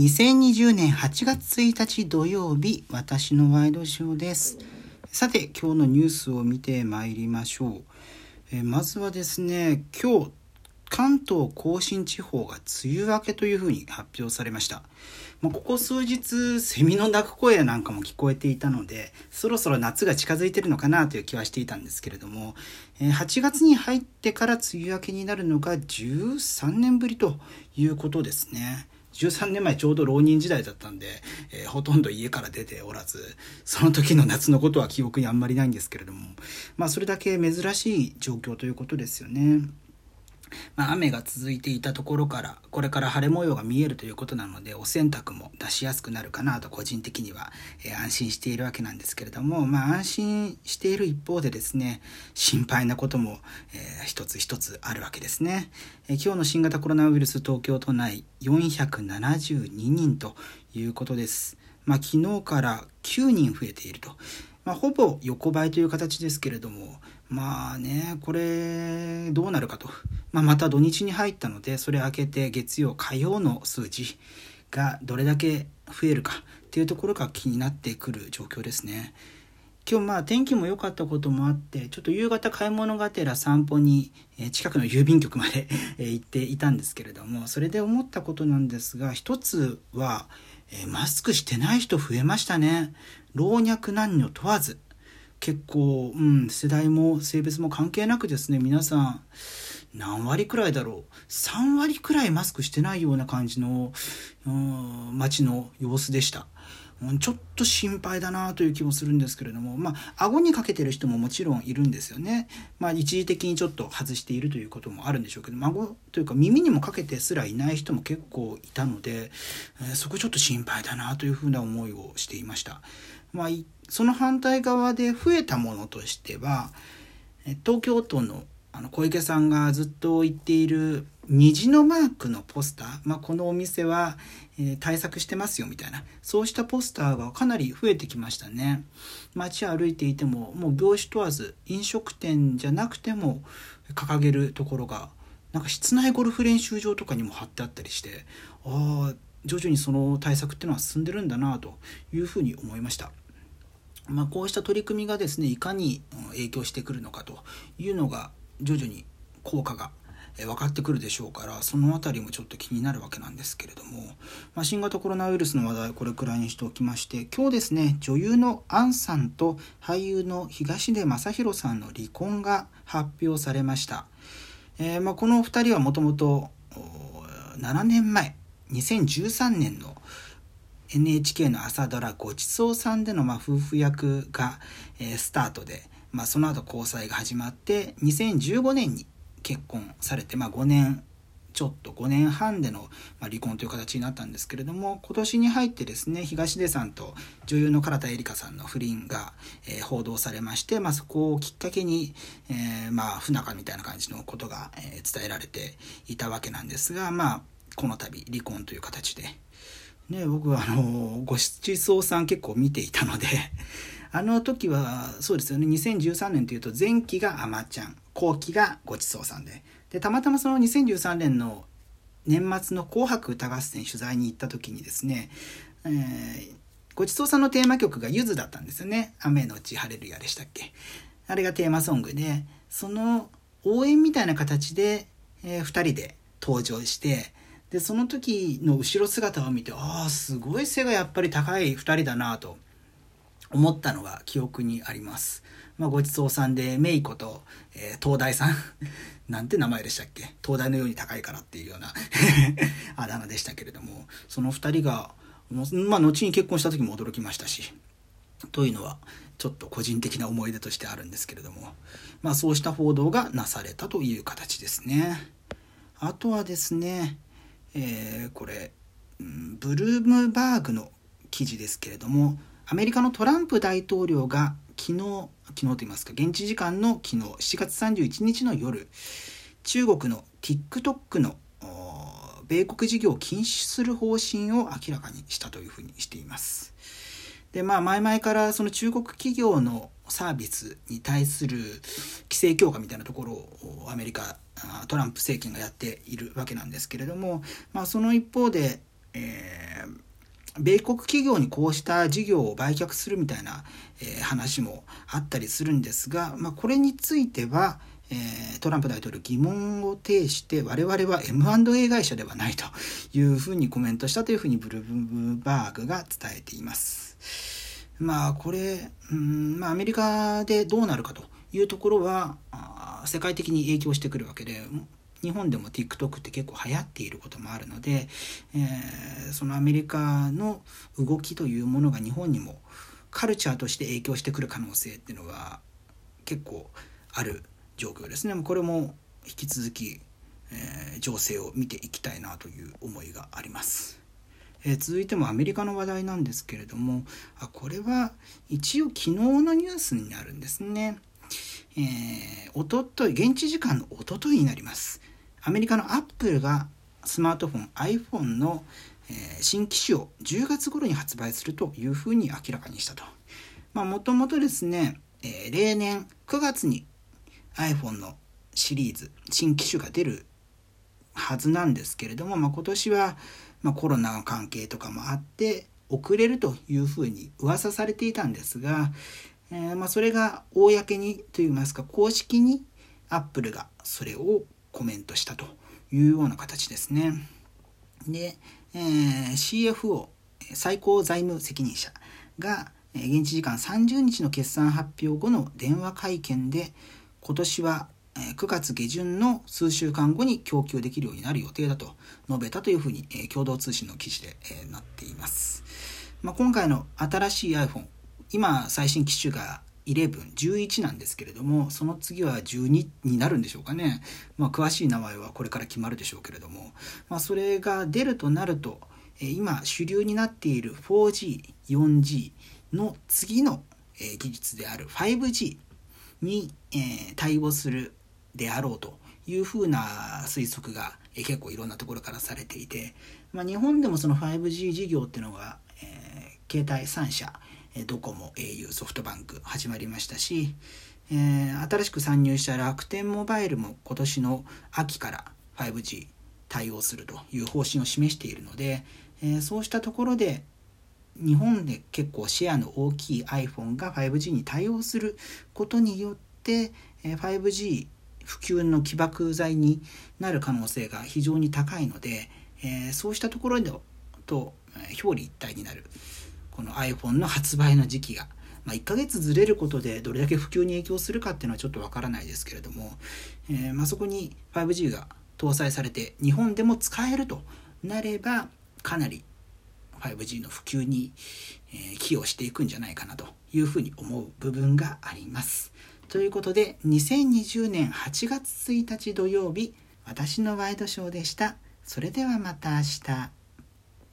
2020年8月1日土曜日、私のワイドショーです。さて、今日のニュースを見てまいりましょう。えまずはですね、今日、関東甲信地方が梅雨明けというふうに発表されました。まあ、ここ数日、セミの鳴く声なんかも聞こえていたので、そろそろ夏が近づいてるのかなという気はしていたんですけれども、え8月に入ってから梅雨明けになるのが13年ぶりということですね。13年前ちょうど浪人時代だったんで、えー、ほとんど家から出ておらず、その時の夏のことは記憶にあんまりないんですけれども、まあそれだけ珍しい状況ということですよね。まあ、雨が続いていたところからこれから晴れ模様が見えるということなのでお洗濯も出しやすくなるかなと個人的には、えー、安心しているわけなんですけれども、まあ、安心している一方でですね心配なことも、えー、一つ一つあるわけですね、えー、今日の新型コロナウイルス東京都内472人ということです、まあ、昨日から9人増えていると、まあ、ほぼ横ばいという形ですけれどもまあね、これ、どうなるかと。まあ、また土日に入ったので、それ明けて月曜、火曜の数字がどれだけ増えるかっていうところが気になってくる状況ですね。今日まあ天気も良かったこともあってちょっと夕方買い物がてら散歩に近くの郵便局まで行っていたんですけれどもそれで思ったことなんですが一つはマスクしてない人増えましたね。老若男女問わず。結構、うん、世代も性別も関係なくですね。皆さん何割くらいだろう。3割くらいマスクしてないような感じの、うん、街の様子でした。ちょっと心配だなという気もするんですけれども、まあ、顎にかけてる人ももちろんいるんですよね。まあ、一時的にちょっと外しているということもあるんでしょうけど、孫というか耳にもかけてすらいない人も結構いたので、えー、そこちょっと心配だなというふうな思いをしていました。まあ、その反対側で増えたものとしては、東京都のあの小池さんがずっと言っている虹のマークのポスター、まあ、このお店は、えー、対策してますよみたいなそうしたポスターがかなり増えてきましたね。街歩いていてももう業種問わず飲食店じゃなくても掲げるところがなんか室内ゴルフ練習場とかにも貼ってあったりしてああ徐々にその対策っていうのは進んでるんだなというふうに思いました。まあ、こうした取り組みがですねいかに影響してくるのかというのが徐々に効果が分かってくるでしょうからその辺りもちょっと気になるわけなんですけれども、まあ、新型コロナウイルスの話題これくらいにしておきまして今日ですね女優の杏さんと俳優の東出昌大さんの離婚が発表されました、えー、まあ、この2人はもともと7年前2013年の NHK の朝ドラ「ごちそうさん」でのま夫婦役が、えー、スタートで、まあ、その後交際が始まって2015年に結婚されて、まあ、5年ちょっと5年半での、離婚という形になったんですけれども今年に入ってですね東出さんと女優の唐田絵里香さんの不倫が、えー、報道されまして、まあ、そこをきっかけに、えー、まあ不仲みたいな感じのことが、えー、伝えられていたわけなんですが、まあ、この度離婚という形で。ね、僕はあのご七草さん結構見ていたのであの時はそうですよね。2013年というと前期があまちゃん後期がごちそうさんで。でたまたまその2013年の年末の「紅白歌合戦」取材に行った時にですね、えー、ごちそうさんのテーマ曲が「ゆず」だったんですよね「雨のち晴れるや」でしたっけ。あれがテーマソングでその応援みたいな形で、えー、2人で登場してでその時の後ろ姿を見てああすごい背がやっぱり高い2人だなと。思ったのが記憶にあります。まあ、ごちそうさんでメイコと、えー、東大さん。なんて名前でしたっけ？東大のように高いからっていうような あだ名でしたけれども。その2人が、まあ、後に結婚した時も驚きましたし。というのはちょっと個人的な思い出としてあるんですけれども、まあ、そうした報道がなされたという形ですね。あとはですねえー、これ、ブルームバーグの記事ですけれども。アメリカのトランプ大統領が昨日昨日と言いますか現地時間の昨日7月31日の夜中国の TikTok の米国事業を禁止する方針を明らかにしたというふうにしています。でまあ前々からその中国企業のサービスに対する規制強化みたいなところをアメリカトランプ政権がやっているわけなんですけれども、まあ、その一方で、えー、米国企業にこうした事業を売却するみたいな、え話もあったりするんですが、まあ、これについては、えトランプ大統領疑問を呈して我々は M&A 会社ではないというふうにコメントしたというふうにブルームバーグが伝えています。まあこれ、うんまあ、アメリカでどうなるかというところは世界的に影響してくるわけで日本でも TikTok って結構流行っていることもあるので、えー、そのアメリカの動きというものが日本にもカルチャーとして影響してくる可能性っていうのは結構ある状況ですねこれも引き続き、えー、情勢を見ていきたいなという思いがあります。えー、続いてもアメリカの話題なんですけれどもあこれは一応昨日のニュースになるんですね。えー、おととい現地時間のおとといになります。アメリカのアップルがスマートフォン iPhone の、新機種を10月頃に発売するというふうに明らかにしたと。まあもともとですね、えー、例年9月に iPhone のシリーズ新機種が出るはずなんですけれども、まあ、今年は、まあ、コロナの関係とかもあって遅れるというふうに噂されていたんですが、えー、まあ、それが公にといいますか公式にアップルがそれをコメントしたというような形ですね。で、えー、CFO 最高財務責任者が現地時間30日の決算発表後の電話会見で今年は9月下旬の数週間後に供給できるようになる予定だと述べたというふうに共同通信の記事でなっています。まあ、今回の新しい iPhone 今最新機種が11、11なんですけれども、その次は12になるんでしょうかね。まあ、詳しい名前はこれから決まるでしょうけれども、まあ、それが出るとなると、今主流になっている 4G、4G の次の技術である 5G に対応するであろうというふうな推測が結構いろんなところからされていて、まあ、日本でもその 5G 事業っていうのが、えー、携帯3社ドコモ au ソフトバンク始まりましたし、えー、新しく参入した楽天モバイルも今年の秋から 5G 対応するという方針を示しているので、えー、そうしたところで日本で結構シェアの大きい iPhone が 5G に対応することによって、5G 普及の起爆剤になる可能性が非常に高いので、えー、そうしたところでと表裏一体になる。この iPhone の発売の時期が、まあ、1ヶ月ずれることでどれだけ普及に影響するかっていうのはちょっとわからないですけれども、えー、まあ、そこに 5G が搭載されて日本でも使えるとなればかなり 5G の普及に、え寄与していくんじゃないかなというふうに思う部分があります。ということで2020年8月1日土曜日私のワイドショーでした。それではまた明日。